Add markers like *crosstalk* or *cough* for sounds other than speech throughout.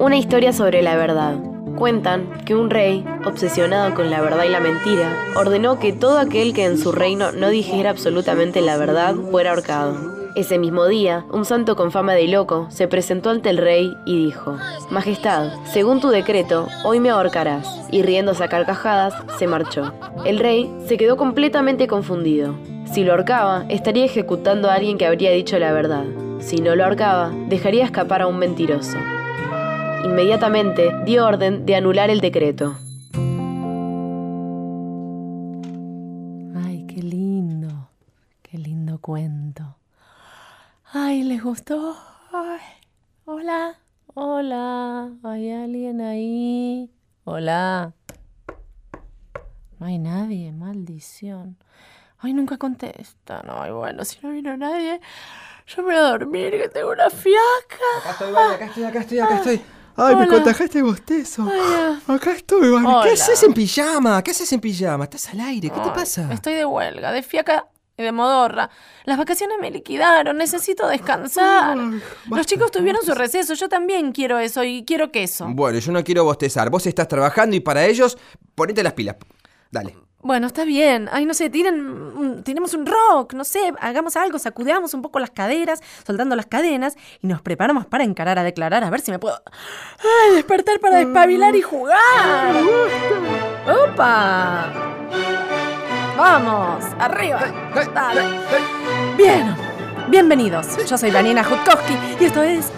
Una historia sobre la verdad. Cuentan que un rey, obsesionado con la verdad y la mentira, ordenó que todo aquel que en su reino no dijera absolutamente la verdad fuera ahorcado. Ese mismo día, un santo con fama de loco se presentó ante el rey y dijo, Majestad, según tu decreto, hoy me ahorcarás. Y riéndose a carcajadas, se marchó. El rey se quedó completamente confundido. Si lo ahorcaba, estaría ejecutando a alguien que habría dicho la verdad. Si no lo ahorcaba, dejaría escapar a un mentiroso. Inmediatamente dio orden de anular el decreto. Ay, qué lindo, qué lindo cuento. Ay, ¿les gustó? Ay, hola, hola, ¿hay alguien ahí? Hola. No hay nadie, maldición. Ay, nunca contestan. Ay, bueno, si no vino nadie, yo me voy a dormir, que tengo una fiaca. Acá estoy, Vani, acá estoy, acá estoy, acá estoy. Ay, me contagiaste bostezo. Acá estoy, Vani. Hola. ¿Qué haces en pijama? ¿Qué haces en pijama? Estás al aire, ¿qué te pasa? Estoy de huelga, de fiaca y de modorra. Las vacaciones me liquidaron, necesito descansar. Ay, Los chicos tuvieron su receso, yo también quiero eso y quiero queso. Bueno, yo no quiero bostezar. Vos estás trabajando y para ellos, ponete las pilas. Dale. Bueno, está bien. Ay, no sé, tiren, un- tiremos un rock, no sé, hagamos algo, sacudamos un poco las caderas, soltando las cadenas y nos preparamos para encarar a declarar, a ver si me puedo ay, despertar para despabilar y jugar. ¡Opa! Vamos, arriba. Dale. Bien, bienvenidos. Yo soy Daniela Jutkowski y esto es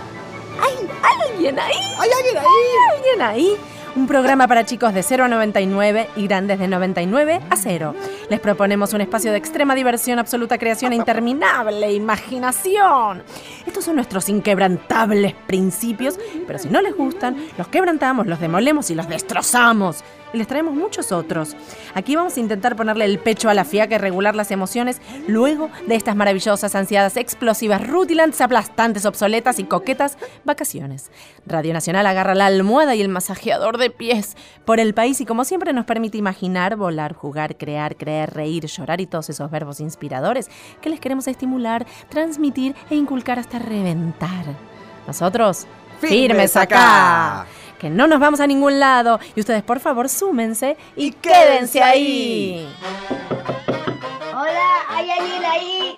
¿Hay alguien ahí? ¿Hay alguien ahí? ¿Hay alguien ahí? Un programa para chicos de 0 a 99 y grandes de 99 a 0. Les proponemos un espacio de extrema diversión, absoluta creación e interminable imaginación. Estos son nuestros inquebrantables principios, pero si no les gustan, los quebrantamos, los demolemos y los destrozamos. Y les traemos muchos otros. Aquí vamos a intentar ponerle el pecho a la fiaca y regular las emociones luego de estas maravillosas, ansiadas, explosivas, rutilantes, aplastantes, obsoletas y coquetas vacaciones. Radio Nacional agarra la almohada y el masajeador de pies por el país y como siempre nos permite imaginar, volar, jugar, crear, creer, reír, llorar y todos esos verbos inspiradores que les queremos estimular, transmitir e inculcar hasta reventar. Nosotros, firmes acá. Que no nos vamos a ningún lado. Y ustedes, por favor, súmense y, quédense ahí. Hola, ¿hay alguien ahí?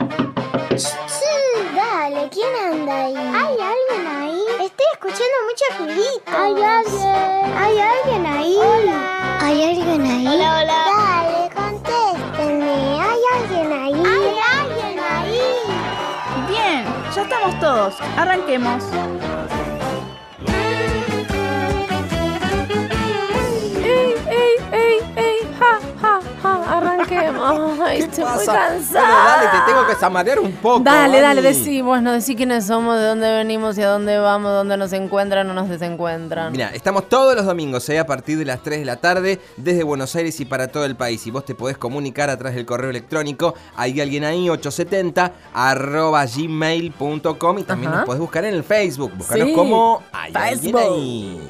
Sí, dale, ¿quién anda ahí? ¿Hay alguien ahí? Estoy escuchando mucho ruidito. ¿Hay alguien? ¿Hay alguien ahí? Hola. ¿Hay alguien ahí? Hola, hola. Dale, contéstenme. ¿Hay alguien ahí? ¿Hay alguien ahí? Bien, ya estamos todos. Arranquemos. Arranquemos. *laughs* Ay, estoy muy cansada. Bueno, dale, te tengo que zamarear un poco. Dale, dale, decí, bueno, decí quiénes somos, de dónde venimos y a dónde vamos, dónde nos encuentran o nos desencuentran. Mira, estamos todos los domingos, ¿eh? a partir de las 3 de la tarde, desde Buenos Aires y para todo el país. Y vos te podés comunicar a través del correo electrónico, hay alguien ahí, 870, arroba gmail.com y también Ajá. nos podés buscar en el Facebook. Búscanos Sí, como hay alguien ahí.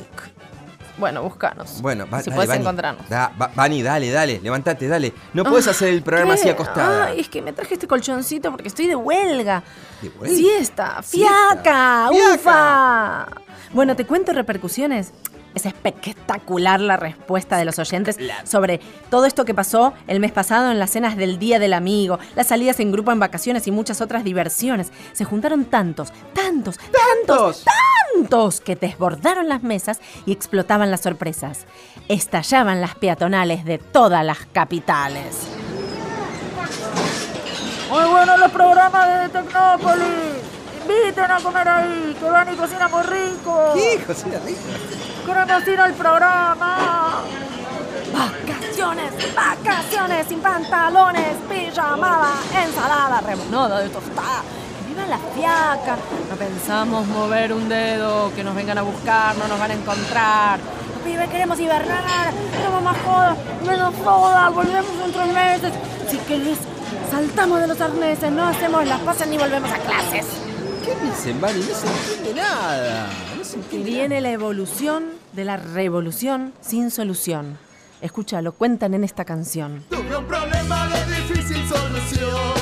Bueno, búscanos. Bueno, va, si dale, puedes Vani. encontrarnos. Da, va- Vani, dale, dale, levántate, dale. No puedes hacer el programa así ¿Qué? acostada. Ay, es que me traje este colchoncito porque estoy de huelga. ¿De vuelta? Siesta, Siesta. fiaca, Fiaca. ufa. Bueno, te cuento repercusiones. Es espectacular la respuesta de los oyentes sobre todo esto que pasó el mes pasado en las cenas del Día del Amigo, las salidas en grupo en vacaciones y muchas otras diversiones. Se juntaron tantos, tantos, tantos, ¡Tantos! que desbordaron las mesas y explotaban las sorpresas. Estallaban las peatonales de todas las capitales. Muy buenos los programas de Tecnópolis. Inviten a comer ahí, que van y cocina muy rico. ¿Qué, de Rico? Queremos ir al programa. Vacaciones, vacaciones sin pantalones, pijamada, ensalada, remonada de tostada. Que viva la fiaca. No pensamos mover un dedo, que nos vengan a buscar, no nos van a encontrar. Los pibes queremos hibernar, no más joda, menos joda, volvemos en tres meses. Si querés, saltamos de los arneses, no hacemos las cosas ni volvemos a clases. ¿Qué dicen, Vani? No se entiende nada. No se Y entiende viene la evolución de la revolución sin solución. Escúchalo, cuentan en esta canción. Tuve un problema de difícil solución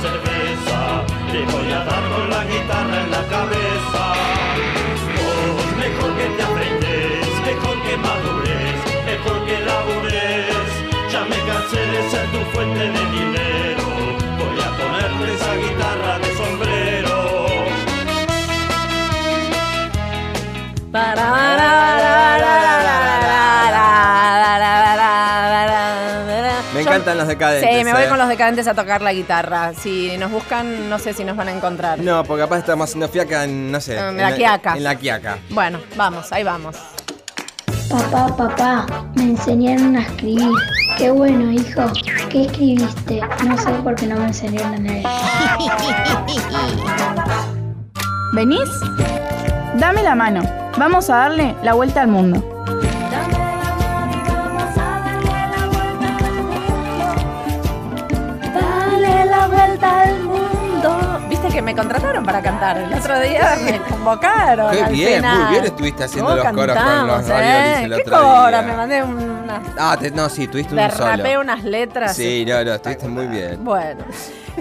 cerveza, te voy a dar con la guitarra en la cabeza. Vos, mejor que te afeites, mejor que madures, mejor que labures. Ya me cansé de ser tu fuente de dinero, voy a ponerte esa guitarra de sombrero. Me encantan los decadentes. Sí, me voy ¿eh? con los decadentes a tocar la guitarra. Si nos buscan, no sé si nos van a encontrar. No, porque capaz estamos haciendo fiaca en, no sé. En la quiaca. En la quiaca. Bueno, vamos, ahí vamos. Papá, papá, me enseñaron a escribir. Qué bueno, hijo. ¿Qué escribiste? No sé por qué no me enseñaron a leer. ¿Venís? Dame la mano. Vamos a darle la vuelta al mundo. Que me contrataron para cantar. El otro día me convocaron. Qué al bien, final. muy bien estuviste haciendo ¿Cómo los coros con los eh? el ¿Qué otro día. Me mandé unas. Ah, te- no, sí, tuviste Derrapé solo. unas letras. Sí, no, no, estuviste muy bien. Bueno,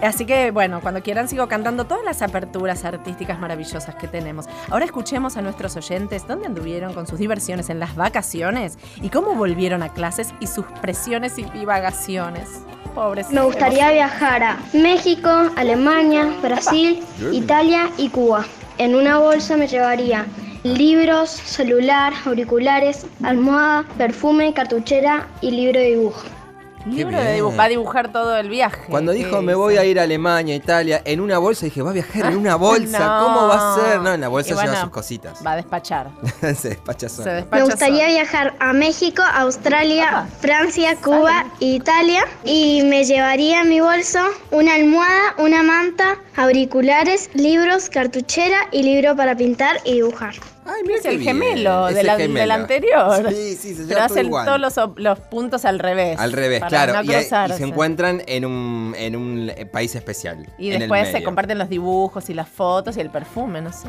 así que bueno, cuando quieran sigo cantando todas las aperturas artísticas maravillosas que tenemos. Ahora escuchemos a nuestros oyentes dónde anduvieron con sus diversiones en las vacaciones y cómo volvieron a clases y sus presiones y divagaciones. Pobres. Me gustaría viajar a México, Alemania, Brasil, Italia y Cuba. En una bolsa me llevaría libros, celular, auriculares, almohada, perfume, cartuchera y libro de dibujo. Libro de bien. dibujo, va a dibujar todo el viaje. Cuando ¿Qué dijo me voy a ir a Alemania, Italia, en una bolsa, dije, va a viajar en una bolsa, *laughs* No. ¿cómo va a ser? No, en la bolsa bueno, lleva sus cositas. Va a despachar. *laughs* Se despacha Se sola. despacha Me gustaría viajar a México, Australia. Francia, Cuba e Italia. Y me llevaría en mi bolso una almohada, una manta, auriculares, libros, cartuchera y libro para pintar y dibujar. Ay, mira Es qué el bien, gemelo, es de el la- gemelo. del anterior. Sí, sí, se Pero hacen igual. todos los, los puntos al revés. Al revés, para claro. no y, se encuentran en un, en un eh, país especial. Y en el después se comparten los dibujos y las fotos y el perfume, no sé.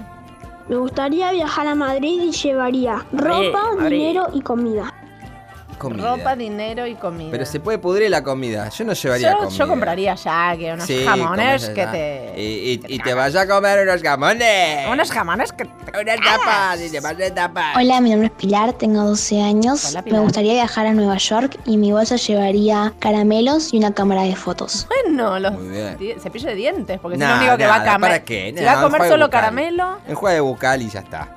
Me gustaría viajar a Madrid y llevaría ropa, Madrid. dinero y comida. Comida. Ropa, dinero y comida. Pero se puede pudrir la comida. Yo no llevaría yo, comida. yo compraría ya que unos Sí, jamones que te. Y, y- que y te te vayas a comer unos jamones. Unos jamones que te Unas tapas. Y te vas a tapar. Hola, mi nombre es Pilar, tengo 12 años. Hola, Pilar. Me gustaría viajar a Nueva York y mi bolsa llevaría caramelos y una cámara de fotos. Bueno, los cepillo de dientes, porque es Nah, lo único que va a comer. ¿para qué? Si va a comer solo bucal. caramelo, Enjuague bucal y ya está.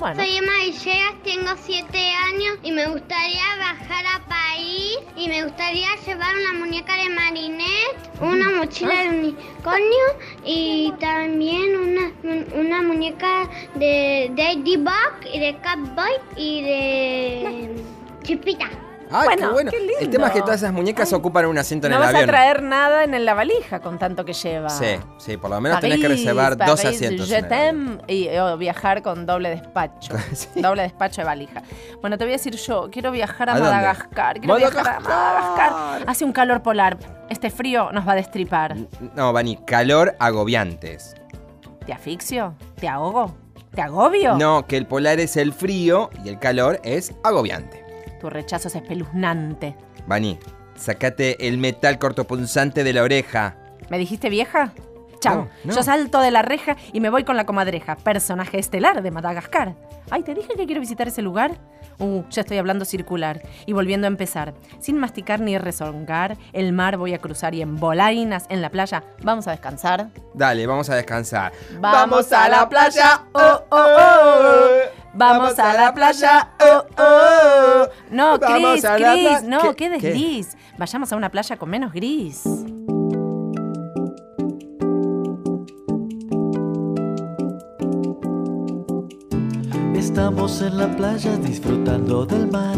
Bueno. Soy Emma Villegas, tengo 7 años y me gustaría viajar a París y me gustaría llevar una muñeca de Marinette, una mochila de unicornio y también una, una muñeca de Ladybug y de Catboy y de Chipita. Ay, Bueno, qué bueno. qué lindo. El tema es que todas esas muñecas ocupan un asiento en No el vas avión. a traer nada en la valija con tanto que lleva. Sí, sí, por lo menos tenés que París, reservar dos París, asientos. je en el y viajar con doble despacho. *laughs* Sí. Doble despacho de valija. Bueno, te voy a decir yo, quiero viajar a. Madagascar. Quiero viajar a ¡Madagascar! Madagascar. Hace un calor polar. Este frío nos va a destripar. No, Vani, calor agobiantes. ¿Te asfixio? ¿Te ahogo? ¿Te agobio? No, que el polar es el frío y el calor es agobiante. Tu rechazo es espeluznante. Vani, sacate el metal cortopunzante de la oreja. ¿Me dijiste vieja? Chao. No, no. Yo salto de la reja y me voy con la comadreja, personaje estelar de Madagascar. Ay, ¿te dije que quiero visitar ese lugar? Uh, ya estoy hablando circular. Y volviendo a empezar. Sin masticar ni rezongar, el mar voy a cruzar y en bolainas en la playa vamos a descansar. Dale, vamos a descansar. Vamos a la playa, oh, oh, oh. Vamos a la playa, oh, oh. No, Vamos Cris, Cris, no, ¿Qué? qué desliz. Vayamos a una playa con menos gris. Estamos en la playa disfrutando del mar.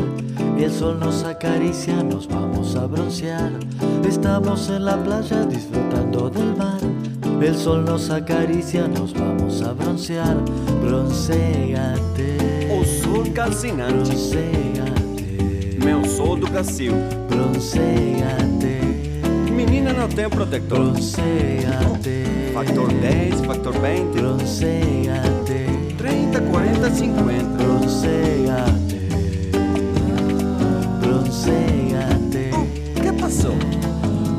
El sol nos acaricia, nos vamos a broncear. Estamos en la playa disfrutando del mar. El sol nos acaricia, nos vamos a broncear. Bronceate. O sol calcinante. Bronceate. Meu sou do Brasil. Bronceate. Menina não tem protetor. Bronceate. Factor 10, factor 20. Bronceate. 30, 40, 50. Bronceate. Bronceate. que passou?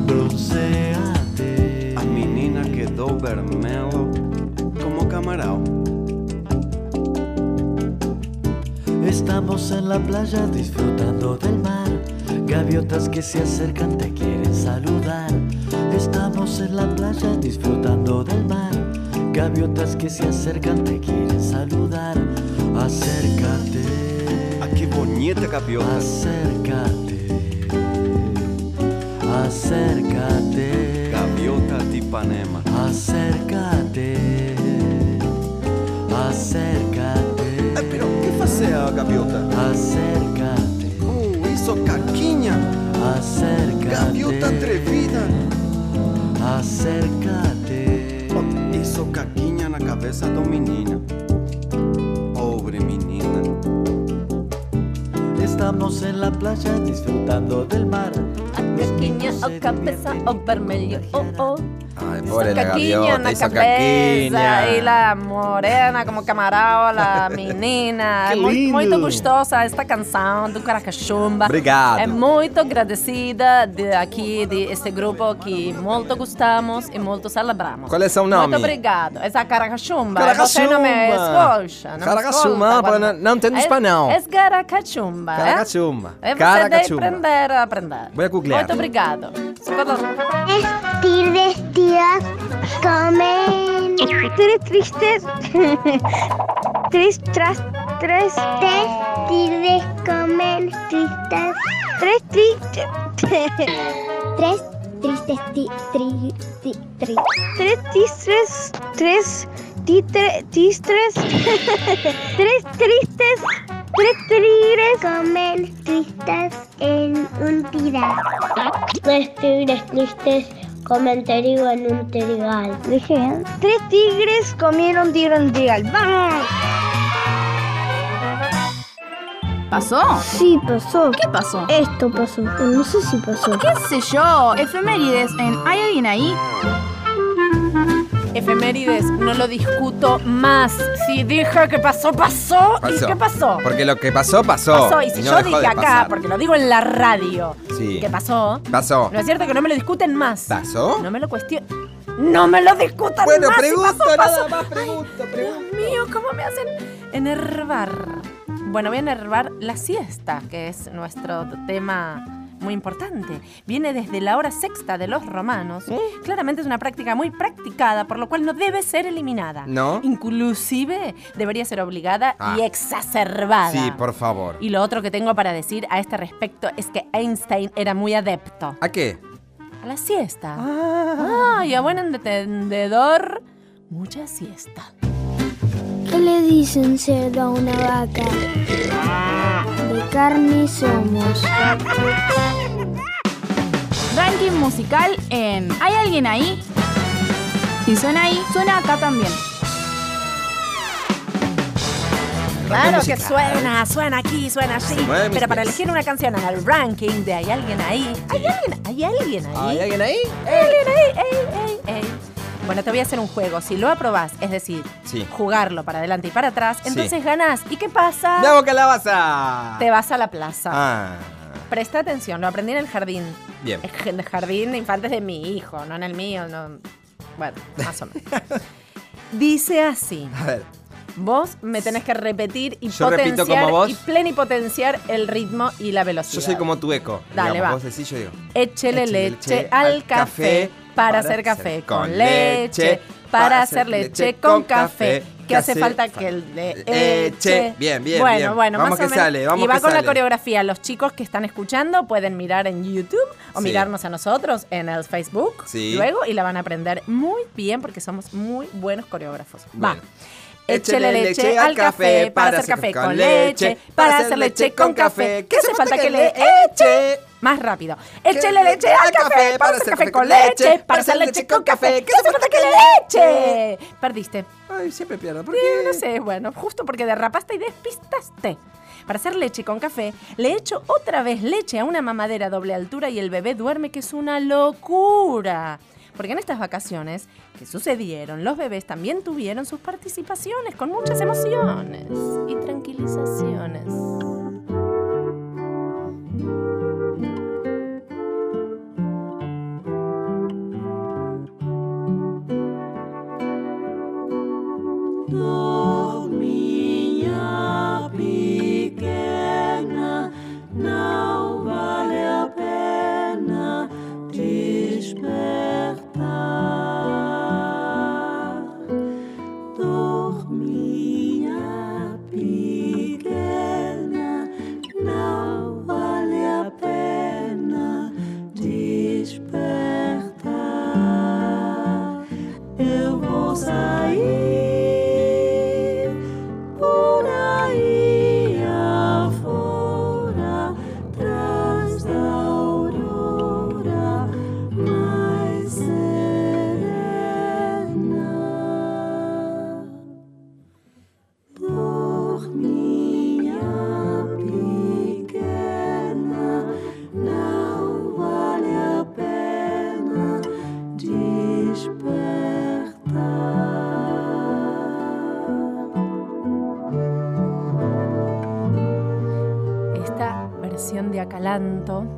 Bronceate. A menina quedou vermelho como camarão. Estamos en la playa disfrutando del mar. Gaviotas que se acercan te quieren saludar. Estamos en la playa disfrutando del mar. Gaviotas que se acercan te quieren saludar. Acércate, Ah, que bonita gaviota. acércate. Acércate, Gaviota de Ipanema. acércate. Acércate, Ah, pero que fazer a gaviota? acércate. Uh, isso caquinha. Acércate. Gaviota atrevida. Acércate. Isso caquinha na cabeça do menino. Pobre menina. Estamos en la playa disfrutando del mar. Caquiña o cabeza o vermelho, oh, oh. Ay, Hizo pobre la gaviota, na hizo cabeça caquiña. e la morena como camarão, la *laughs* menina. É muito, gostosa esta canção do Caracachumba. Obrigado. É muito agradecida de aqui, de este grupo que muito gostamos e muito celebramos. Qual é seu nome? Muito obrigado. Essa Caracachumba. Caracachumba. Você não me escuta. Não Caracachumba, quando- não- não entendo É- espanhol. É Caracachumba. é? Caracachumba. É você Caracachumba. aprender a aprender. Voy a googlear. Muito obrigado. Tigres, comen. Tres tristes. *laughs* tres tras. Tres. Tres tigres comen tristes. Tres tristes. *laughs* tres tristes. Ti, tri, ti, tri. Tres tistres. Tres titre, tistres. *laughs* tres tristes. Tres tigres comen tristes en un tirar. Tres tigres tristes comen trigo en un trigal. Dije bien. Tres tigres comieron trigo en un trigal. ¡Vamos! ¿Pasó? Sí, pasó. ¿Qué pasó? Esto pasó. No sé si pasó. ¿Qué sé yo? Efemérides en ¿Hay alguien ahí? Efemérides, no lo discuto más. Si dije que pasó, pasó. Pasó. ¿Y qué pasó? Porque lo que pasó, pasó. Pasó. Y si no yo dije acá, pasar. porque lo digo en la radio, Sí. que pasó, Pasó. no es cierto que no me lo discuten más. ¿Pasó? No me lo cuestionen. No me lo discutan Bueno, más. si pregunto pasó, nada pasó. más, pregunto, Dios mío, ¿cómo me hacen enervar? Bueno, voy a enervar la siesta, que es nuestro tema muy importante. Viene desde la hora sexta de los romanos. Claramente es una práctica muy practicada, por lo cual no debe ser eliminada. ¿No? Inclusive debería ser obligada Ah. y exacerbada. Sí, por favor. Y lo otro que tengo para decir a este respecto es que Einstein era muy adepto ¿A qué? a la siesta. Ah, y a buen entendedor, mucha siesta. ¿Qué le dicen cerdo a una vaca? De carne somos. Ranking musical en ¿Hay alguien ahí? Si suena ahí, suena acá también. Claro que suena, suena aquí, suena allí. Pero para elegir una canción en el ranking de ¿Hay alguien ahí? ¿Hay alguien, ¿hay alguien ahí? ¿Hay alguien ahí? ¿Hay alguien ahí? Ey, ey, ey. Bueno, te voy a hacer un juego. Si lo aprobás, es decir, Sí. jugarlo para adelante y para atrás, Sí. entonces ganás. ¿Y qué pasa? ¡Bravo, calabaza! Te vas a la plaza. Ah, Presta atención, lo aprendí en el jardín. bien. En el jardín de infantes de mi hijo, no en el mío. No. Bueno, más o menos. *laughs* Dice así. A ver. Vos me tenés que repetir y Yo potenciar como vos. y plenipotenciar el ritmo y la velocidad. Yo soy como tu eco. Dale, digamos, va. Vos decís, yo digo. Échele leche al café para hacer café con leche, para hacer leche con café. Que hace falta que el de eche. Bien, bien, Bueno, bien. bueno, Vamos más que o menos. sale, vamos y va que con la coreografía. Los chicos que están escuchando pueden mirar en YouTube o Sí. mirarnos a nosotros en el Facebook Sí. luego y la van a aprender muy bien porque somos muy buenos coreógrafos. Va. Échele leche al café para hacer café con leche, para hacer leche con café. ¿Qué hace falta que le eche? Más rápido. Échele leche al café para hacer café con leche, para hacer leche con café. ¿Qué hace falta que le eche? Perdiste. Ay, siempre pierdo. ¿Por Sí, qué? no sé, bueno, justo porque derrapaste y despistaste. Para hacer leche con café, le echo otra vez leche a una mamadera a doble altura y el bebé duerme, que es una locura. Porque en estas vacaciones que sucedieron, los bebés también tuvieron sus participaciones con muchas emociones y tranquilizaciones.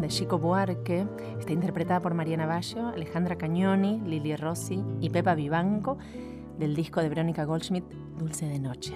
Chico Buarque está interpretada por Mariana Bayo, Alejandra Cagnoni, Lili Rossi y Pepa Vivanco del disco de Verónica Goldschmidt, Dulce de Noche.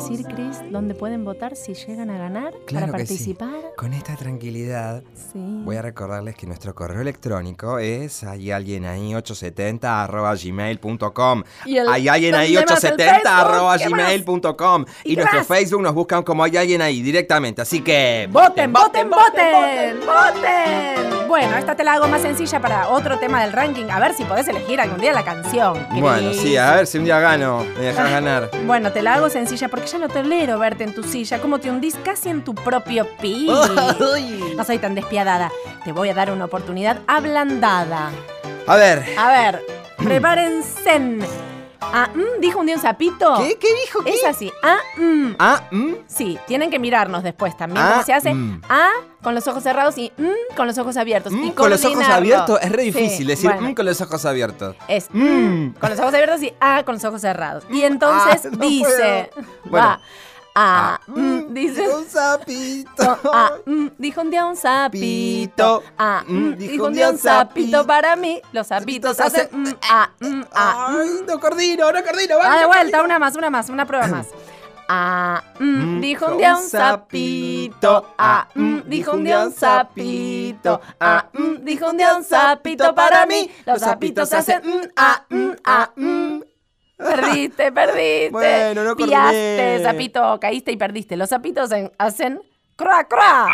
Decir, Chris, dónde pueden votar si llegan a ganar Claro para sí. participar. Con esta tranquilidad, Sí. voy a recordarles que nuestro correo electrónico es hay alguien ahí 870 arroba gmail.com. Hay alguien ahí ¿dónde más el 870 arroba gmail.com. ¿Y Y nuestro? Facebook nos buscan como hay alguien ahí directamente. Así que. ¡Voten, voten, voten! ¡Voten! Bueno, esta te la hago más sencilla para otro tema del ranking. A ver si podés elegir algún día la canción. Bueno, Cris. sí, a ver si un día gano. Me dejas ganar. Bueno, te la hago sencilla porque ya no tolero verte en tu silla, como te hundís casi en tu propio pis. No soy tan despiadada. Te voy a dar una oportunidad ablandada. A ver. A ver, prepárense. Ah, mm, dijo un día un sapito. ¿Qué? ¿Qué dijo? Es así. Ah, mm. Ah, mm. Sí, tienen que mirarnos después también. Ah, cómo se hace mm. ah con los ojos cerrados y mm con los ojos abiertos. Mm, y con los ojos abiertos es re Sí, difícil decir bueno, mm, con los ojos abiertos. Es Mm. con los ojos abiertos y ah con los ojos cerrados. Y *laughs* entonces Ah, no dice. Bueno. va, ah, mm, dice, Un sapito. *laughs* ah, mm, dijo un día un sapito, ah, Mm, mm, dijo un día un sapito para mí, los sapitos hacen, mm, ah, mm, ah, mm. Ay, no coordino, no coordino. Ah, vamos, de vuelta, una más, una más, una prueba más. *clears throat* Ah, mm, Mm, dijo un día un un sapito. Ah, mm, dijo un día un sapito. Ah, mm, dijo un día un sapito para mí. Los sapitos hacen mm, ah, mm, ah, mm. Perdiste, perdiste. Bueno, no coordiné. Piaste, sapito, caíste y perdiste. Los sapitos en- hacen croa, croa.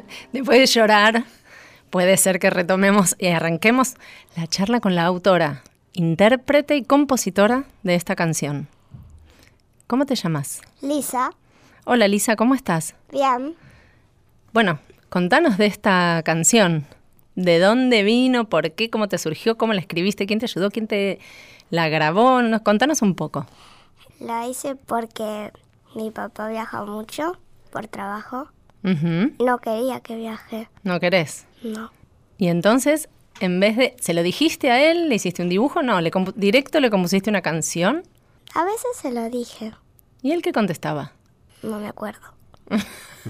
*laughs* Después de llorar, puede ser que retomemos y arranquemos la charla con la autora, intérprete y compositora de esta canción. ¿Cómo te llamas? Lisa, Hola Lisa, ¿cómo estás? bien. Bueno, contanos de esta canción. ¿De dónde vino? ¿Por qué? ¿Cómo te surgió? ¿Cómo la escribiste? ¿Quién te ayudó? ¿Quién te la grabó? Nos, contanos un poco. La hice porque mi papá viaja mucho por trabajo. No quería que viaje. ¿No querés? No. Y entonces, en vez de... ¿Se lo dijiste a él? ¿Le hiciste un dibujo? No, le directo le compusiste una canción. A veces se lo dije. ¿Y él qué contestaba? No me acuerdo. *laughs*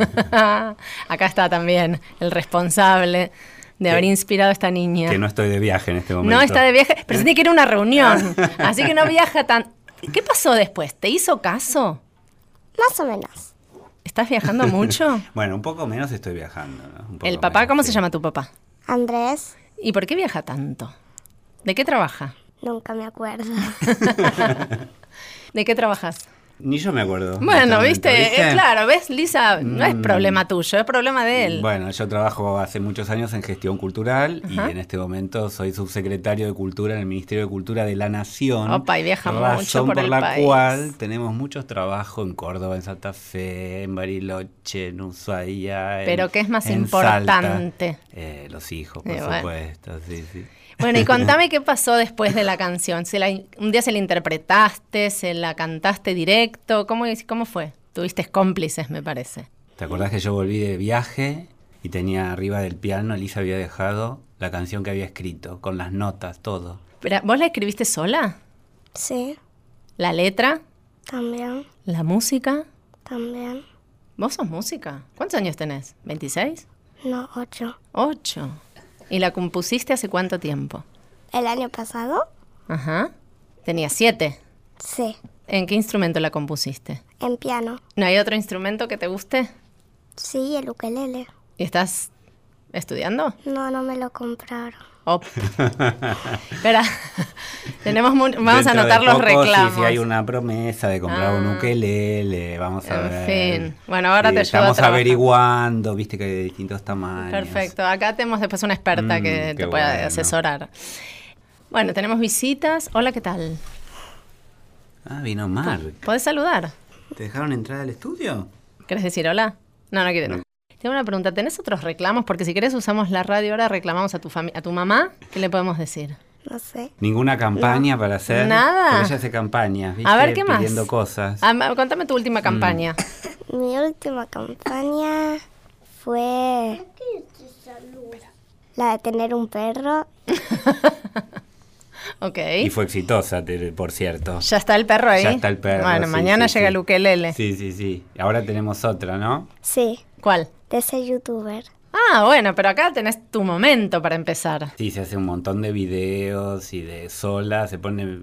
Acá está también el responsable de haber inspirado a esta niña. Que no estoy de viaje en este momento. No está de viaje, pero que ir a una reunión. *laughs* Así que no viaja tan. ¿Qué pasó después? ¿Te hizo caso? Más o menos. ¿Estás viajando mucho? *laughs* Bueno, un poco menos estoy viajando. ¿no? Un poco ¿El papá? ¿Cómo se llama tu papá? Andrés, ¿Y por qué viaja tanto? ¿De qué trabaja? nunca me acuerdo. *laughs* *laughs* ¿De qué trabajas? Ni yo me acuerdo. en Bueno, viste, Eh, claro, ¿ves, Lisa? No es Mm. problema tuyo, es problema de él. Bueno, yo trabajo hace muchos años en gestión cultural Ajá. y en este momento soy subsecretario de Cultura en el Ministerio de Cultura de la Nación. Opa, y viaja razón mucho por el la país. cual tenemos muchos trabajos en Córdoba, en Santa Fe, en Bariloche, en Ushuaia. en- Pero ¿qué es más en importante? Eh, los hijos, por Eh, bueno. supuesto, sí, sí. Bueno, y contame qué pasó después de la canción. ¿Se la in- ¿Un día se la interpretaste? ¿Se la cantaste directo? ¿Cómo, es- cómo fue? Tuviste cómplices, me parece. ¿Te acordás que yo volví de viaje y tenía arriba del piano, Elisa había dejado la canción que había escrito, con las notas, todo? Pero, ¿Vos la escribiste sola? Sí, ¿La letra? también, ¿La música? también. ¿Vos sos música? ¿Cuántos años tenés? ¿26? No, ocho. Ocho. ¿Y la compusiste hace cuánto tiempo? ¿El año pasado? Ajá. Tenía siete. Sí, ¿En qué instrumento la compusiste? en piano. ¿No hay otro instrumento que te guste? Sí, el ukelele. ¿Y estás estudiando? No, no me lo compraron. Op. Espera, *laughs* tenemos vamos a Dentro anotar los poco, sí, reclamos. Si hay una promesa de comprar un Ah. ukelele, vamos a En ver. fin. Bueno, ahora Sí, te ayudo Estamos averiguando, viste que hay de distintos tamaños. Perfecto, acá tenemos después una experta Mm, que te pueda bueno. asesorar. Bueno, tenemos visitas. Hola, ¿qué tal? Ah, vino Mar. ¿Podés saludar? ¿Te dejaron entrar al estudio? ¿Querés decir hola? No, no quiero. Tengo una pregunta. ¿Tenés otros reclamos? Porque si querés usamos la radio ahora, reclamamos a tu a tu mamá. ¿Qué le podemos decir? No sé. ¿Ninguna campaña para hacer? Nada. Porque ella hace campañas, ¿viste? A ver, ¿qué más? Pidiendo cosas. Ah, ma- contame tu Mm. última campaña. *laughs* Mi última campaña fue la de tener un perro. *laughs* Ok. Y fue exitosa, por cierto. ¿Ya está el perro ahí? Ya está el perro. Bueno, sí, mañana sí, llega sí. el ukelele. Sí, sí, sí. Ahora tenemos otra, ¿no? Sí, ¿Cuál? De ser youtuber. Ah, bueno, pero acá tenés tu momento para empezar. Sí, se hace un montón de videos y de sola, se pone,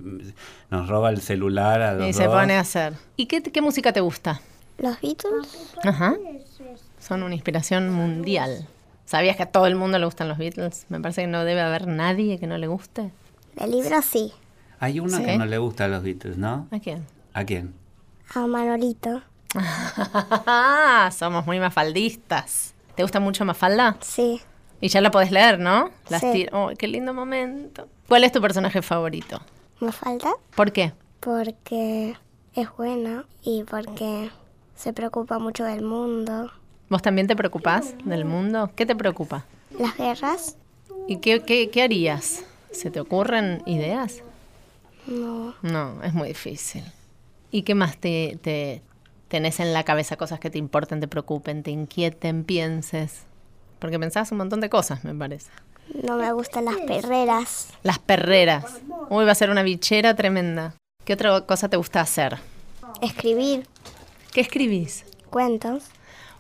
nos roba el celular a los Y se dos. pone a hacer. ¿Y qué, qué música te gusta? Los Beatles. Ajá. Son una inspiración mundial. ¿Sabías que a todo el mundo le gustan los Beatles? Me parece que no debe haber nadie que no le guste. De libro sí. Hay uno ¿Sí? que no le gusta a los Beatles, ¿no? ¿A quién? ¿A quién? A Manolito. *laughs* Somos muy mafaldistas. ¿Te gusta mucho Mafalda? Sí. Y ya la podés leer, ¿no? Las Sí. oh, qué lindo momento. ¿Cuál es tu personaje favorito? ¿Me falta? ¿Por qué? Porque es buena y porque se preocupa mucho del mundo. ¿Vos también te preocupás del mundo? ¿Qué te preocupa? Las guerras, ¿Y qué, qué, qué harías? ¿Se te ocurren ideas? no. No, es muy difícil. ¿Y qué más te, te tenés en la cabeza? Cosas que te importen, te preocupen, te inquieten, pienses. Porque pensás un montón de cosas, me parece. No me gustan las perreras. Las perreras. Uy, va a ser una bichera tremenda. ¿Qué otra cosa te gusta hacer? Escribir ¿Qué escribís? cuentos.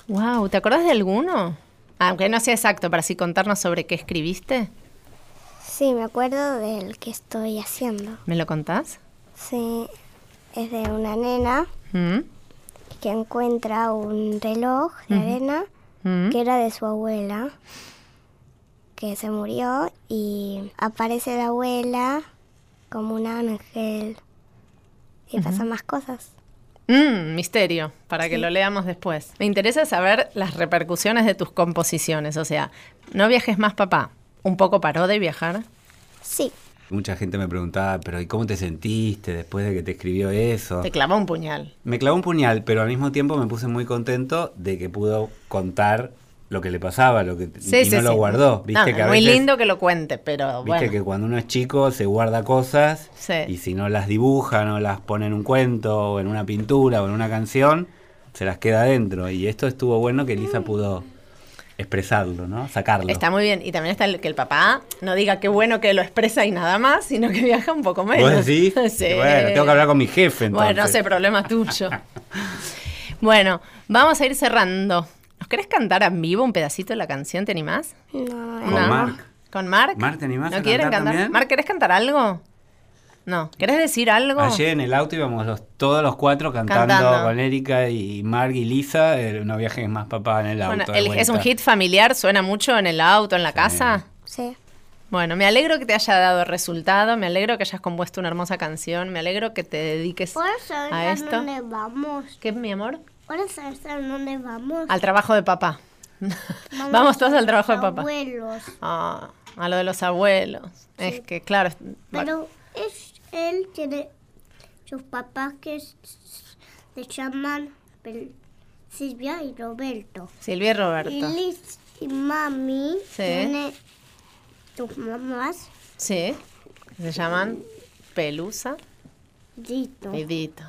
Wow, ¿te acordás de alguno? Aunque no sea exacto, para así contarnos sobre qué escribiste. Sí, me acuerdo del que estoy haciendo. ¿Me lo contás? Sí, es de una nena ¿Mm? Que encuentra un reloj de arena ¿Mm? que era de su abuela, que se murió y aparece la abuela como un ángel y pasan más cosas. Mmm, misterio, para que lo leamos después. Me interesa saber las repercusiones de tus composiciones. O sea, no viajes más, papá. ¿Un poco paró de viajar? Sí. Mucha gente me preguntaba, pero ¿y cómo te sentiste después de que te escribió eso? Te clavó un puñal. Me clavó un puñal, pero al mismo tiempo me puse muy contento de que pudo contar lo que le pasaba, lo que Sí, y sí, no lo guardó. Viste No, que a muy veces- lindo que lo cuente, pero Viste bueno. que cuando uno es chico se guarda cosas y si no las dibuja, no las pone en un cuento o en una pintura o en una canción, se las queda adentro. Y esto estuvo bueno que Elisa pudo expresarlo, ¿no? Sacarlo. Está muy bien. Y también está el, que el papá no diga qué bueno que lo expresa y nada más, sino que viaja un poco menos. ¿Vos decís? *laughs* Sí. Bueno, tengo que hablar con mi jefe entonces. Bueno, no sé, problema tuyo. *laughs* bueno, vamos a ir cerrando. ¿Nos querés cantar en vivo un pedacito de la canción? ¿Te animás? No. Con Marc. ¿Con Marc? Marc, ¿te animás ¿No a quieren cantar cantar? también? Marc, ¿querés cantar algo? No. ¿Querés decir algo? Ayer en el auto íbamos los, todos los cuatro cantando, Cantando. con Erika y Mark y Lisa, eh, No viajes más papá en el auto. Bueno, el- es un hit familiar, suena mucho en el auto, en la casa. Sí. Bueno, me alegro que te haya dado resultado, me alegro que hayas compuesto una hermosa canción, me alegro que te dediques ¿Puedes saber a a esto. dónde vamos? ¿Qué, mi amor? ¿Puedes saber a dónde vamos? Al trabajo de papá. Vamos *laughs* todos al trabajo de papá. Abuelos. Ah, a lo de los abuelos. Es que, claro. Pero es, él tiene sus papás que se llaman Silvia y Roberto. Silvia y Roberto. Y Liz y mami Sí. tiene tus mamás. Sí. Se llaman Pelusa Dito. y Dito.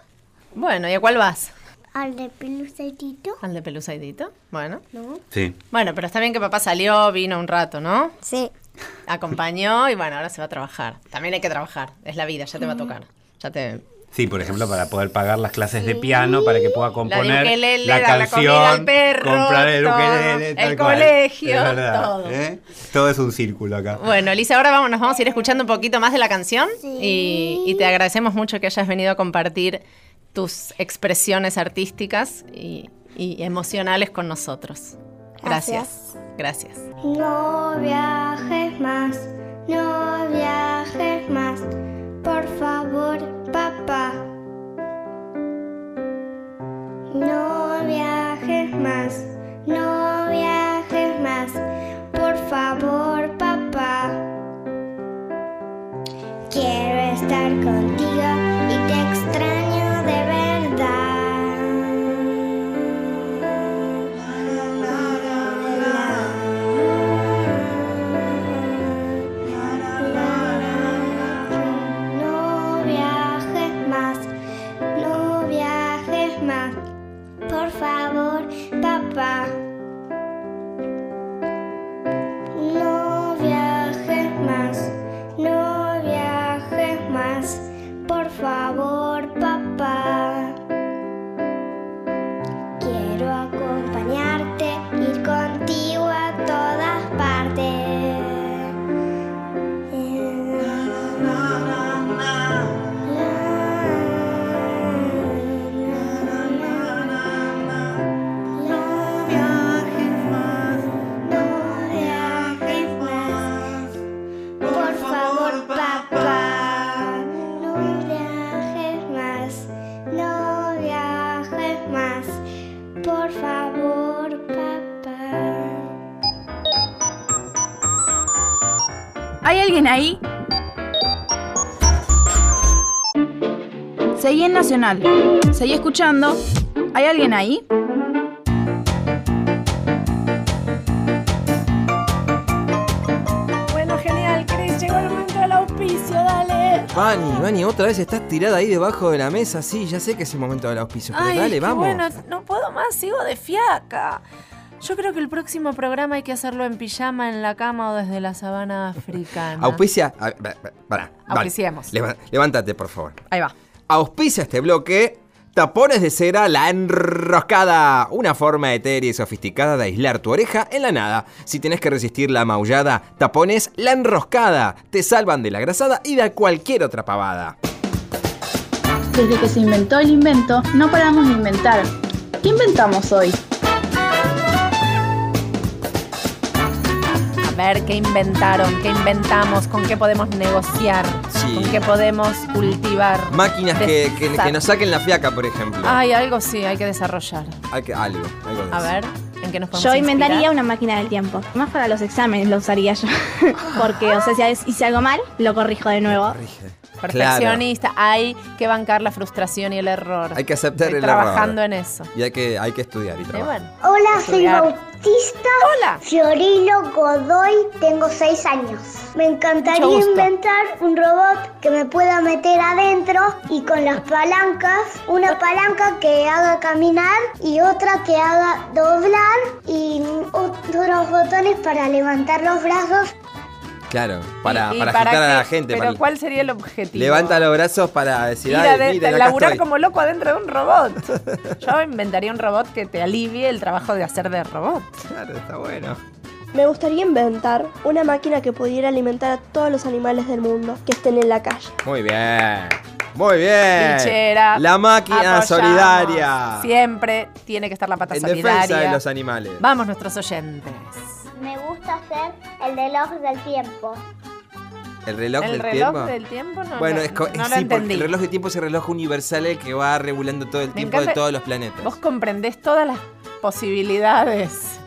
Bueno, ¿y a cuál vas? Al de Pelusa y Dito. ¿Al de Pelusa y Dito? Bueno. ¿No? Sí. Bueno, pero está bien que papá salió, vino un rato, ¿no? Sí. Acompañó y bueno, ahora se va a trabajar. También hay que trabajar, es la vida, ya te va a tocar. Ya te... Sí, por ejemplo, para poder pagar las clases de piano, para que pueda componer la canción, comida al perro, comprar el todo, ukelele, el cual. colegio, Es verdad, todo. ¿eh? Todo es un círculo acá. Bueno, Lisa, ahora vamos, nos vamos a ir escuchando un poquito más de la canción y, y te agradecemos mucho que hayas venido a compartir tus expresiones artísticas y, y emocionales con nosotros. Gracias. Gracias. No viajes más, no viajes más, por favor, papá. No viajes más, no viajes más, por favor, papá. Quiero estar contigo ahí? Seguí en Nacional. Seguí escuchando. ¿Hay alguien ahí? Bueno, genial, Chris. Llegó el momento del auspicio, dale. Vani, Vani, otra vez estás tirada ahí debajo de la mesa. Sí, ya sé que es el momento del auspicio, pero Ay, dale, qué vamos. Bueno, no puedo más, sigo de fiaca. Yo creo que el próximo programa hay que hacerlo en pijama, en la cama o desde la sabana africana. Auspicia. a- pa- pa- Pará. vale. Auspiciemos. Levántate, por favor. Ahí va. Auspicia este bloque. Tapones de cera La Enroscada. Una forma etérea y sofisticada de aislar tu oreja en la nada. Si tenés que resistir la maullada, tapones La Enroscada. Te salvan de la grasada y de cualquier otra pavada. Desde que se inventó el invento, no paramos de inventar. ¿Qué inventamos hoy? Ver qué inventaron, qué inventamos, con qué podemos negociar, Sí. con qué podemos cultivar. Máquinas que, que- nos saquen la fiaca, por ejemplo. Ay, algo sí, hay que desarrollar. Hay que- algo, algo A ver, ¿en qué nos podemos Yo inventaría inspirar? una máquina del tiempo. Más para los exámenes lo usaría yo. *laughs* Porque, o sea, si es- hice algo mal, lo corrijo de nuevo. Perfeccionista, hay que bancar la frustración y el error. Hay que aceptar Estoy el trabajando error. en eso. Y hay que, hay que estudiar y Y trabajar. bueno, Hola, soy Bautista. Hola. Fiorilo Godoy, tengo seis años. Me encantaría inventar un robot que me pueda meter adentro y con las palancas, una palanca que haga caminar y otra que haga doblar y otros botones para levantar los brazos. Claro, para, ¿Y para para agitar a la gente. Pero para- ¿cuál sería el objetivo? Levanta los brazos para decir, ay, miren, acá laburar estoy". como loco adentro de un robot. *laughs* Yo inventaría un robot que te alivie el trabajo de hacer de robot. Claro, está bueno. Me gustaría inventar una máquina que pudiera alimentar a todos los animales del mundo que estén en la calle. Muy bien. Muy bien. Trinchera, La máquina apoyamos. solidaria. Siempre tiene que estar la pata En solidaria. defensa de los animales. Vamos, nuestros oyentes. Me gusta hacer el reloj del tiempo. ¿El reloj ¿El del reloj tiempo? del tiempo? No, bueno, no, es no lo sí, porque el reloj del tiempo es el reloj universal el que va regulando todo el Me tiempo de todos los planetas. Vos comprendés todas las posibilidades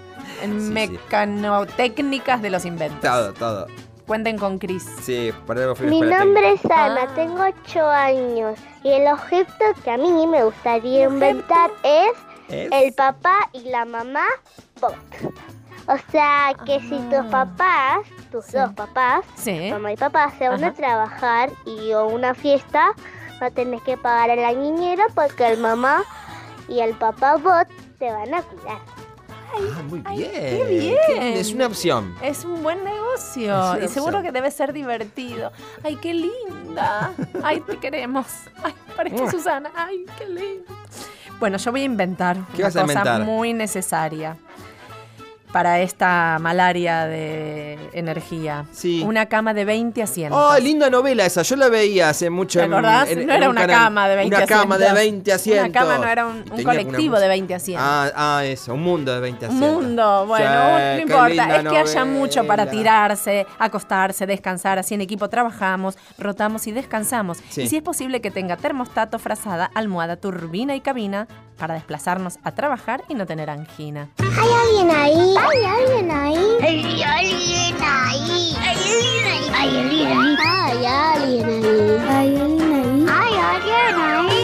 en mecanotécnicas de los inventos. Todo, todo. Cuenten con Chris. Sí, por fui Mi nombre es Ana, tengo 8 años y el objeto que a mí me gustaría inventar es, ¿Es? el papá y la mamá bot. O sea que si tus papás, tus dos papás, Sí. mamá y papá, se van a trabajar y o una fiesta, no tenés que pagar a la niñera porque el mamá y el papá bot te van a cuidar. Ah, muy bien. qué bien. Qué- Es una opción. Es un buen negocio y seguro que debe ser divertido. Ay, qué linda. Ay, te queremos. Ay, parece. Susana. Ay, qué lindo. Bueno, yo voy a inventar ¿Qué una vas a cosa inventar? muy necesaria para esta malaria de energía. Sí. Una cama de 20 asientos. Oh, linda novela esa. Yo la veía hace mucho. ¿Te en- acordás? en- no en era un una canal. cama de 20 Una asientos. cama de 20 asientos. Una cama no era un, un una colectivo de 20 asientos. Ah, ah, eso. Un mundo de 20 Un asientos. mundo, bueno, Sí, no importa, es que haya mucho para tirarse, acostarse, descansar, así en equipo trabajamos, rotamos y descansamos. Sí. Y si es posible que tenga termostato, frazada, almohada, turbina y cabina para desplazarnos a trabajar y no tener angina. ¿Hay alguien ahí? ¿Hay alguien ahí? ¿Hay alguien ahí? ¿Hay alguien ahí? ¿Hay alguien ahí? ¿Hay alguien ahí? ¿Hay alguien ahí? ¿Hay alguien ahí?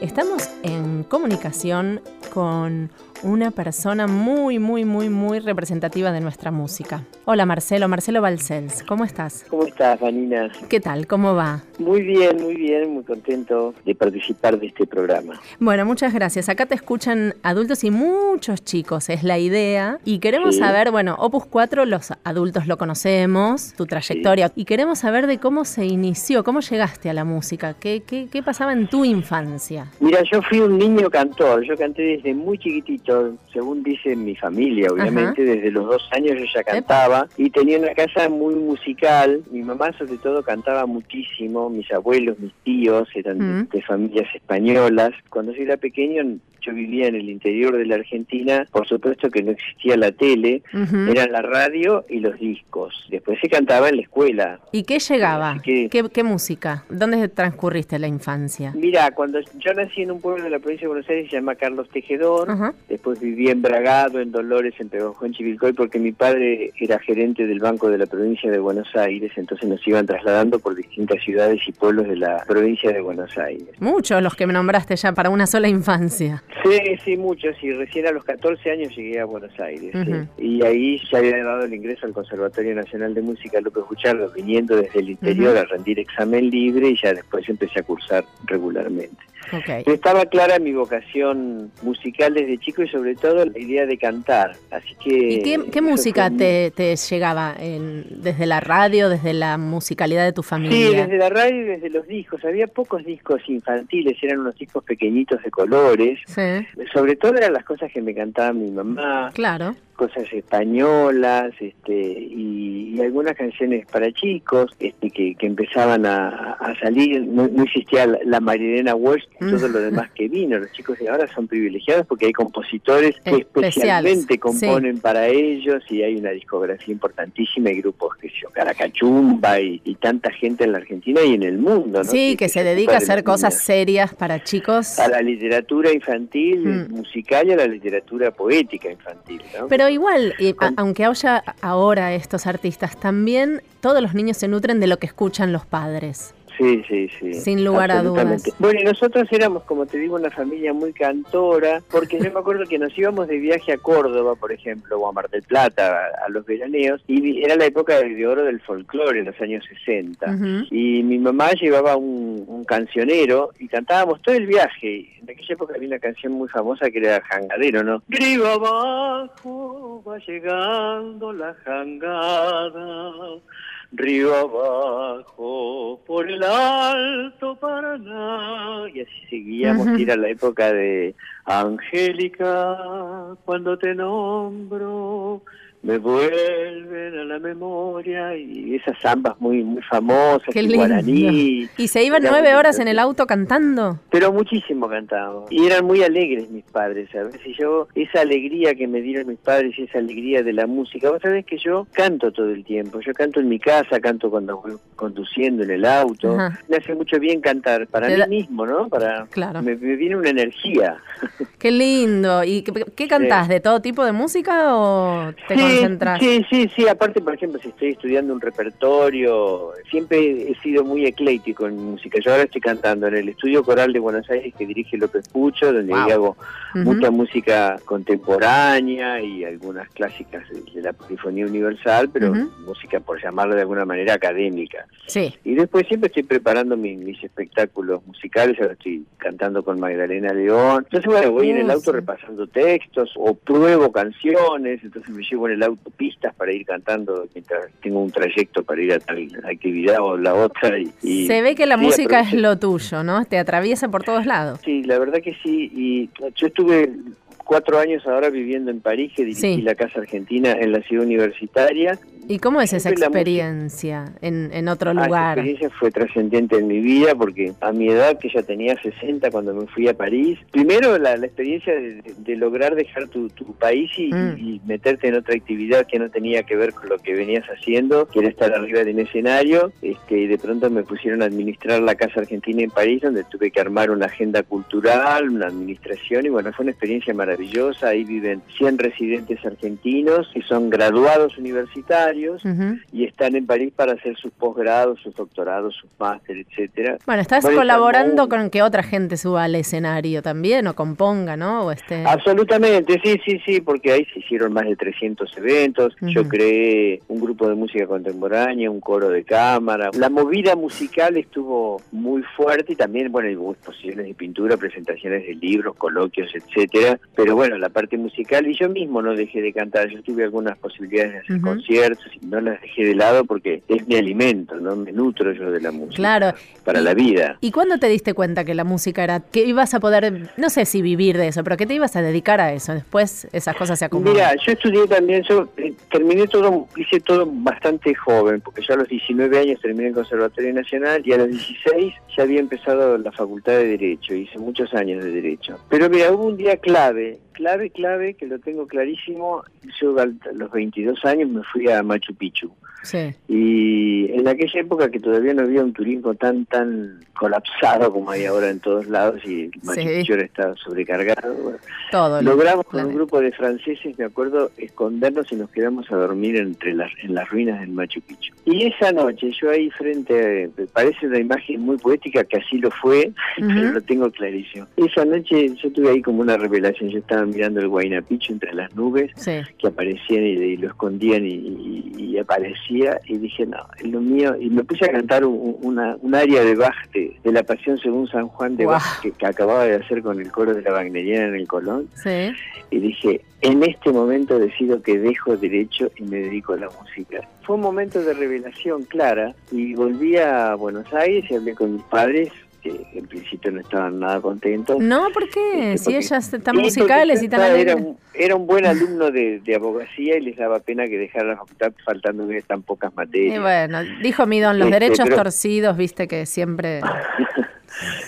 Estamos en comunicación con una persona muy, muy, muy, muy representativa de nuestra música. Hola Marcelo, Marcelo Balcells, ¿cómo estás? ¿Cómo estás, Vanina? ¿Qué tal? ¿Cómo va? Muy bien, muy bien, muy contento de participar de este programa. Bueno, muchas gracias. Acá te escuchan adultos y muchos chicos, es la idea. Y queremos Sí. saber, bueno, Opus 4, los adultos lo conocemos, tu trayectoria. Y queremos saber de cómo se inició, cómo llegaste a la música, qué, qué, qué pasaba en tu infancia. Mira, yo fui un niño cantor, yo canté desde muy chiquitito, según dice mi familia, obviamente, desde los dos años yo ya cantaba y tenía una casa muy musical, mi mamá sobre todo cantaba muchísimo, mis abuelos, mis tíos eran de- de familias españolas. Cuando yo era pequeño yo vivía en el interior de la Argentina, por supuesto que no existía la tele, Ujú. era la radio y los discos. Después se cantaba en la escuela, ¿Y qué llegaba? Que- ¿Qué, qué música? ¿Dónde transcurriste la infancia? Mira, cuando yo nací en un pueblo de la provincia de Buenos Aires se llama Carlos Tejedor, después viví en Bragado, en Dolores, en Pehuajó, en Chivilcoy, porque mi padre era gerente del Banco de la provincia de Buenos Aires, entonces nos iban trasladando por distintas ciudades y pueblos de la provincia de Buenos Aires. Muchos los que me nombraste ya para una sola infancia. Sí, sí, muchos, y recién a los 14 años llegué a Buenos Aires. sí. Y ahí ya había dado el ingreso al Conservatorio Nacional de Música López Buchardo, viniendo desde el interior a rendir examen libre y ya después empecé a cursar regularmente. Ok. Estaba clara mi vocación musical desde chico y sobre todo la idea de cantar. Así que... ¿Y qué, música te, te llegaba? en- ¿Desde la radio, desde la musicalidad de tu Sí, familia? desde la radio y desde los discos. Había pocos discos infantiles, eran unos discos pequeñitos de colores. Sí, Sobre todo eran las cosas que me cantaba mi mamá. claro. Cosas españolas este, y, y algunas canciones para chicos este, que, que empezaban a, a salir. No, no existía la, la Marilena Walsh y todo lo demás que vino. Los chicos de ahora son privilegiados porque hay compositores que Especiales, especialmente componen para ellos y hay una discografía importantísima y grupos que se Caracachumba y, y tanta gente en la Argentina y en el mundo. ¿no? Sí, que se dedica a hacer cosas serias para chicos. a la literatura infantil, Mm. musical y a la literatura poética infantil. ¿no? Pero igual, y a- aunque haya ahora estos artistas, también todos los niños se nutren de lo que escuchan los padres. Sí, sí, sí. Sin lugar a dudas. Bueno, y nosotros éramos, como te digo, una familia muy cantora, porque yo me acuerdo que nos íbamos de viaje a Córdoba, por ejemplo, o a Mar del Plata, a, a los veraneos, y era la época de, oro del folclore, en los años 60. Ujú. Y mi mamá llevaba un, un cancionero y cantábamos todo el viaje. En aquella época había una canción muy famosa que era Jangadero, ¿no? Río abajo va llegando la jangada, río abajo por el alto Paraná. Y así seguíamos, y era la época de Angélica, cuando te nombro, me vuelven a la memoria y esas zambas muy muy famosas, Qué lindo. guaraní. ¿Y se iban nueve horas en el auto cantando? Pero muchísimo cantábamos. Y eran muy alegres mis padres, ¿sabes? Y yo, esa alegría que me dieron mis padres y esa alegría de la música, vos sabés que yo canto todo el tiempo. Yo canto en mi casa, canto cuando voy conduciendo en el auto. Ajá. Me hace mucho bien cantar para Te mí da- mismo, ¿no? Para Claro. me, me viene una energía. Qué lindo. ¿Y qué, qué cantás? ¿De todo tipo de música o te sí, concentras? Sí, sí, sí. Aparte, por ejemplo, si estoy estudiando un repertorio, siempre he sido muy ecléctico en música. Yo ahora estoy cantando en el Estudio Coral de Buenos Aires que dirige López Pucho, donde Wow. hago Ujú. mucha música contemporánea y algunas clásicas de, la polifonía universal, pero Ujú. música, por llamarlo de alguna manera, académica. Sí. Y después siempre estoy preparando mi- mis espectáculos musicales, ahora estoy cantando con Magdalena León. Entonces, bueno, voy en el auto sí. repasando textos o pruebo canciones, entonces me llevo en el auto pistas para ir cantando mientras tengo un trayecto para ir a tal actividad o la otra. Y, y- Se ve que la sí, música es lo tuyo, ¿no? Te atraviesa por todos lados. Sí, la verdad que sí. Y yo estuve cuatro años ahora viviendo en París, que dirigí Sí. la Casa Argentina en la ciudad universitaria. ¿Y cómo es esa la experiencia en, en otro Ah, esa lugar? experiencia fue trascendente en mi vida porque a mi edad, que ya tenía 60 cuando me fui a París, primero la, la experiencia de, de- de lograr dejar tu, tu país y, Mm. y meterte en otra actividad que no tenía que ver con lo que venías haciendo, que era estar arriba de un escenario, este, y de pronto me pusieron a administrar la Casa Argentina en París, donde tuve que armar una agenda cultural, una administración, y bueno, fue una experiencia maravillosa. Ahí viven 100 residentes argentinos que son graduados universitarios y están en París para hacer sus posgrados, sus doctorados, sus máster, etcétera. Bueno, estás Por colaborando con que otra gente suba al escenario también o componga, ¿no? O esté... Absolutamente, sí, sí, sí, porque ahí se hicieron más de 300 eventos. Yo creé un grupo de música contemporánea, un coro de cámara. La movida musical estuvo muy fuerte y también, bueno, hubo exposiciones de pintura, presentaciones de libros, coloquios, etcétera. Pero bueno, la parte musical y yo mismo no dejé de cantar. Yo tuve algunas posibilidades de hacer conciertos y no las dejé de lado porque es mi alimento, ¿no? Me nutro yo de la música. Claro. Para la vida. ¿Y cuándo te diste cuenta que la música era, que ibas a poder, no sé si vivir de eso, pero que te ibas a dedicar a eso? Después esas cosas se acomodan. Mira, yo estudié también, yo eh, terminé todo, hice todo bastante joven, porque yo a los 19 años terminé el Conservatorio Nacional y a los 16 ya había empezado la Facultad de Derecho, hice muchos años de Derecho. Pero mira, hubo un día clave, clave, clave, que lo tengo clarísimo, yo a los 22 años me fui a Machu Picchu. Sí. Y en aquella época que todavía no había un turismo tan tan colapsado como hay ahora en todos lados y Machu Sí. Picchu ahora está sobrecargado. bueno, Todo. el Logramos con un grupo de franceses, me acuerdo, escondernos y nos quedamos a dormir entre las, en las ruinas del Machu Picchu. Y esa noche, yo ahí frente, a- me parece una imagen muy poética que así lo fue, *laughs* pero lo tengo clarísimo. Esa noche yo tuve ahí como una revelación, yo estaba mirando el Huayna Picchu entre las nubes Sí. que aparecían y, y lo escondían y, y- y y dije no es lo mío y me puse a cantar un, una, un área de Bach de, de la Pasión según San Juan de. Bach que, que acababa de hacer con el coro de la Wagneriana en el Colón Sí. y dije en este momento decido que dejo derecho y me dedico a la música fue un momento de revelación clara y volví a Buenos Aires y hablé con mis padres que en principio no estaban nada contentos No, ¿por qué? Este, si ellas están musicales y tan era un- era un buen alumno de, de abogacía y les daba pena que dejara la facultad faltando tan pocas materias. Y bueno, dijo mi don, los Este, derechos pero- torcidos, viste que siempre, *laughs*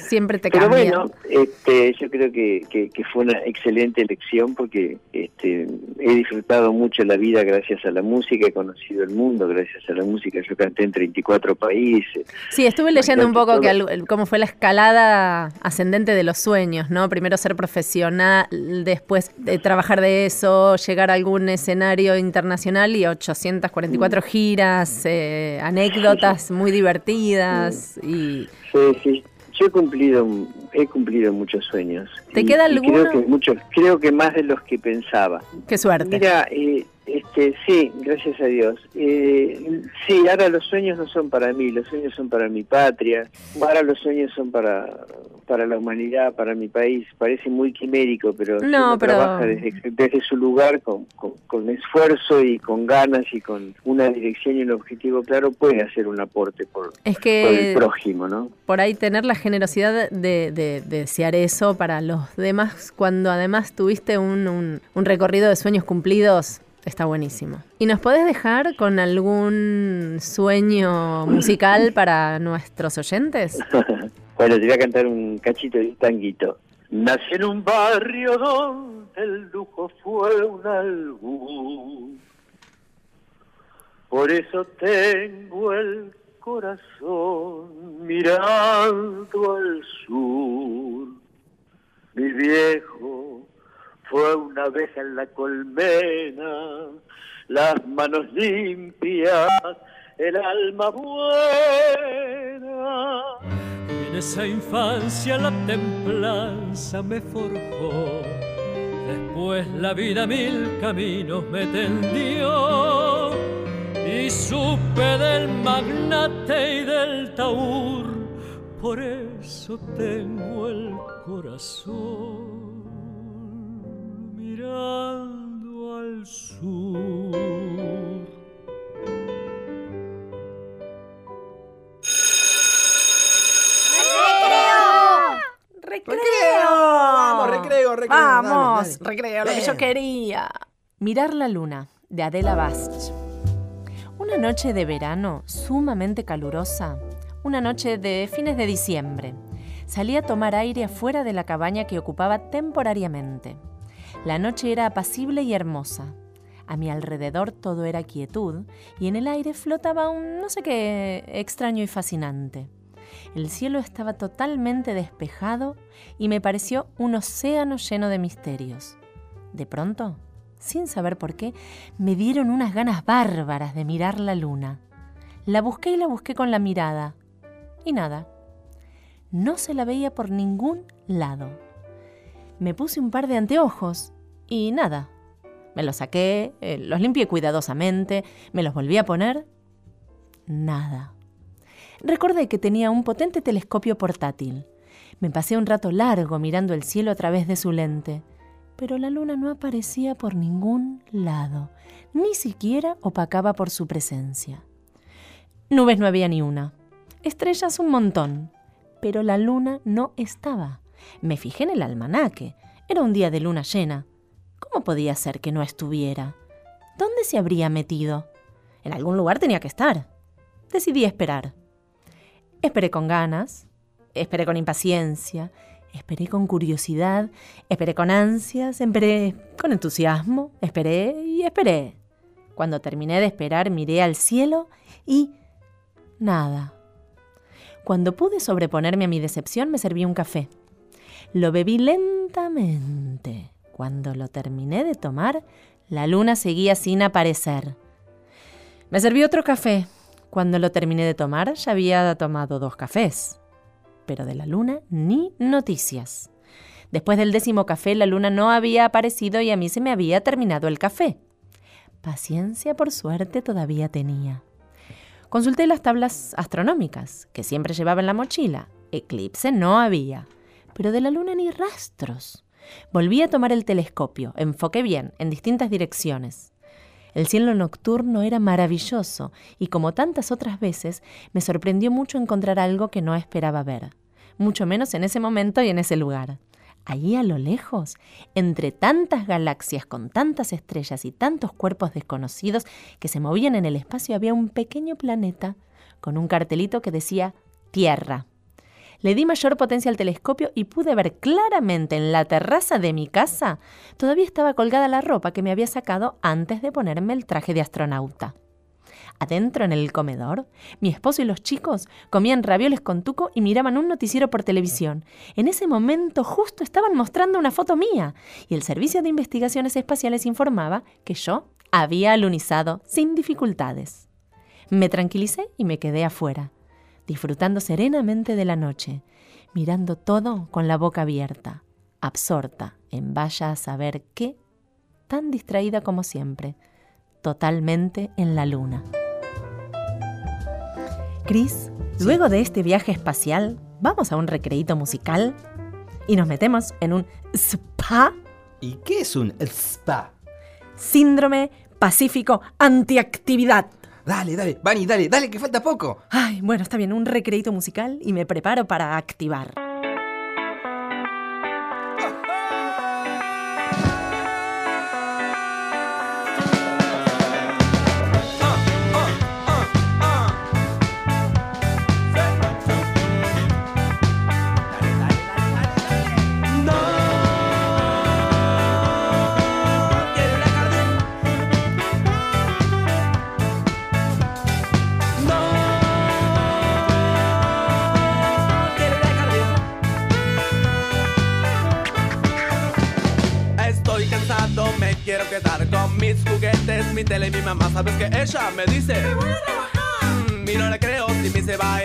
siempre te Pero cambian. bueno, este, yo creo que, que, que fue una excelente elección porque este, he disfrutado mucho la vida gracias a la música, he conocido el mundo gracias a la música, yo canté en 34 países. Sí, estuve leyendo un poco que todo. cómo fue la escalada ascendente de los sueños, ¿no? Primero ser profesional, después de trabajar de eso, llegar a algún escenario internacional y 844 giras, eh, anécdotas muy divertidas y Sí, sí. Yo he cumplido, he cumplido muchos sueños. ¿Te Y- queda alguno? Creo que muchos, creo que más de los que pensaba. qué suerte. Mira, eh, este, sí, gracias a Dios. Eh, sí, ahora los sueños no son para mí, los sueños son para mi patria. Ahora los sueños son para, para la humanidad, para mi país. Parece muy quimérico, pero No, pero- trabaja desde, desde su lugar con, con, con esfuerzo y con ganas y con una dirección y un objetivo claro, puede hacer un aporte por, Es por que el prójimo, ¿no? por ahí tener la generosidad de, de- de desear eso para los demás, cuando además tuviste un, un- un recorrido de sueños cumplidos, está buenísimo. ¿Y nos podés dejar con algún sueño musical para nuestros oyentes? *laughs* Bueno, te voy a cantar un cachito de un tanguito. Nací en un barrio donde el lujo fue un albur. Por eso tengo el corazón mirando al sur. Mi viejo fue una abeja en la colmena, las manos limpias, el alma buena. En esa infancia la templanza me forjó. Después la vida mil caminos me tendió. Y supe del magnate y del taur. Por eso tengo el corazón mirando al sur. ¡Recreo! Vamos, recreo, recreo, Vamos, dale, dale. recreo, lo que yo quería. Mirar la luna, de Adela Bast. Una noche de verano sumamente calurosa, una noche de fines de diciembre, salí a tomar aire afuera de la cabaña que ocupaba temporariamente. La noche era apacible y hermosa. A mi alrededor todo era quietud y en el aire flotaba un no sé qué extraño y fascinante. El cielo estaba totalmente despejado y me pareció un océano lleno de misterios. De pronto, sin saber por qué, me dieron unas ganas bárbaras de mirar la luna. La busqué y la busqué con la mirada. Y nada. No se la veía por ningún lado. Me puse un par de anteojos y nada. Me los saqué, eh, los limpié cuidadosamente, me los volví a poner. Nada. Recordé que tenía un potente telescopio portátil. Me pasé un rato largo mirando el cielo a través de su lente, pero la luna no aparecía por ningún lado, ni siquiera opacaba por su presencia. Nubes no había ni una, estrellas un montón, pero la luna no estaba. Me fijé en el almanaque, era un día de luna llena. ¿Cómo podía ser que no estuviera? ¿Dónde se habría metido? En algún lugar tenía que estar. Decidí esperar. Esperé con ganas, esperé con impaciencia, esperé con curiosidad, esperé con ansias, esperé con entusiasmo, esperé y esperé. Cuando terminé de esperar miré al cielo y nada. Cuando pude sobreponerme a mi decepción me serví un café. Lo bebí lentamente. Cuando lo terminé de tomar, la luna seguía sin aparecer. Me serví otro café. Cuando lo terminé de tomar, ya había tomado dos cafés. Pero de la luna ni noticias. Después del décimo café, la luna no había aparecido y a mí se me había terminado el café. Paciencia, por suerte, todavía tenía. Consulté las tablas astronómicas, que siempre llevaba en la mochila. Eclipse no había, pero de la luna ni rastros. Volví a tomar el telescopio, enfoqué bien, en distintas direcciones. El cielo nocturno era maravilloso y como tantas otras veces me sorprendió mucho encontrar algo que no esperaba ver, mucho menos en ese momento y en ese lugar. Ahí a lo lejos, entre tantas galaxias con tantas estrellas y tantos cuerpos desconocidos que se movían en el espacio, había un pequeño planeta con un cartelito que decía Tierra. Le di mayor potencia al telescopio y pude ver claramente en la terraza de mi casa, todavía estaba colgada la ropa que me había sacado antes de ponerme el traje de astronauta. Adentro en el comedor, mi esposo y los chicos comían ravioles con tuco y miraban un noticiero por televisión. En ese momento justo estaban mostrando una foto mía y el Servicio de Investigaciones Espaciales informaba que yo había alunizado sin dificultades. Me tranquilicé y me quedé afuera, disfrutando serenamente de la noche, mirando todo con la boca abierta, absorta en vaya a saber qué, tan distraída como siempre, totalmente en la luna. Chris, luego de este viaje espacial, vamos a un recreíto musical y nos metemos en un spa. ¿Y qué es un spa? Síndrome Pacífico Antiactividad. Dale, dale, Vani, dale, dale, que falta poco. Ay, bueno, está bien, un recreíto musical y me preparo para activar. ¿Sabes que Ella me dice, "Mm, y no le creo si me se va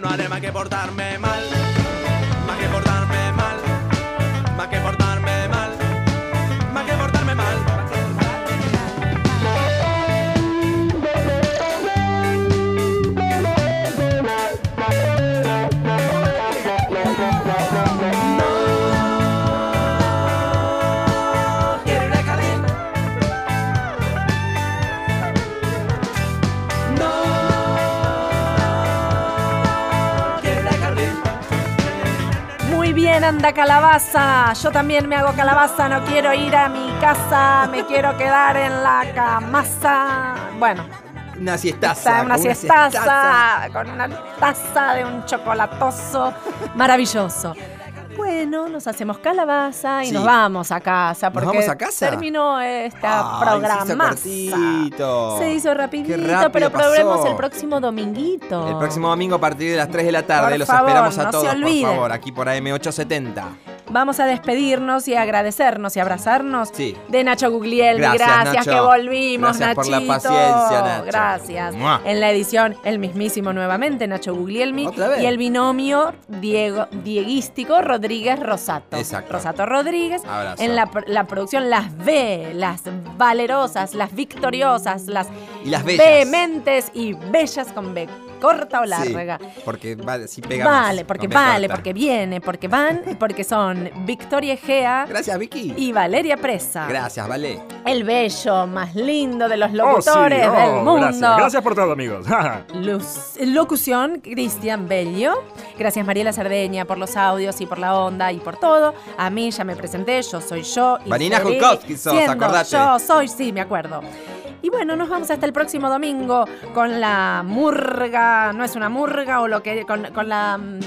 no haré más que portarme mal. Anda calabaza. Yo también me hago calabaza, no quiero ir a mi casa, me *laughs* quiero quedar en la camasa. Bueno, Una siestaza. una con siestaza con una taza de un chocolatoso maravilloso. Bueno, nos hacemos calabaza y Sí. nos vamos a casa porque vamos a casa? terminó esta Ay, se hizo. Se hizo rapidito, rápido pero probemos el próximo dominguito. El próximo domingo a partir de las 3 de la tarde. Por Los favor, esperamos a no se todos, por favor, aquí por AM870. Vamos a despedirnos y agradecernos y abrazarnos Sí. de Nacho Guglielmi. Gracias, Gracias, Nacho. que volvimos, Gracias por la Nachito. paciencia, Nacho. Gracias. Mua. En la edición, el mismísimo nuevamente, Nacho Guglielmi. vez? Y el binomio Diego, dieguístico Rodríguez Rosato. Exacto. Rosato Rodríguez. Abrazo. En la, pr- la producción, las B, las valerosas, las victoriosas, las, Y las bellas. vehementes y bellas con B, corta o larga. Sí, porque vale, si pega más, Vale, porque vale, corta. porque viene, porque van, *laughs* porque son Victoria Egea. Gracias, Vicky. Y Valeria Presa. Gracias, vale. El bello más lindo de los Oh, sí, locutores oh, del mundo. Gracias, gracias por todo, amigos. *laughs* Luz- locución, Cristian Bello. Gracias, Mariela Cerdeña, por los audios y por la onda y por todo. A mí ya me presenté, yo soy yo. y Vanina seguiré Jutkowski sos, acordate. Yo soy, sí, me acuerdo. Y bueno, nos vamos hasta el próximo domingo con la murga, no es una murga, o lo que, con, con la... mm,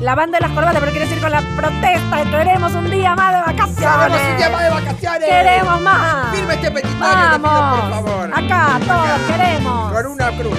La banda de las corbatas, pero quiere decir con la protesta. Queremos un día más de vacaciones. Queremos un día más de vacaciones. Queremos más. Firme este petitorio, pido, por Vamos. favor. Acá, todos queremos. Con una cruz.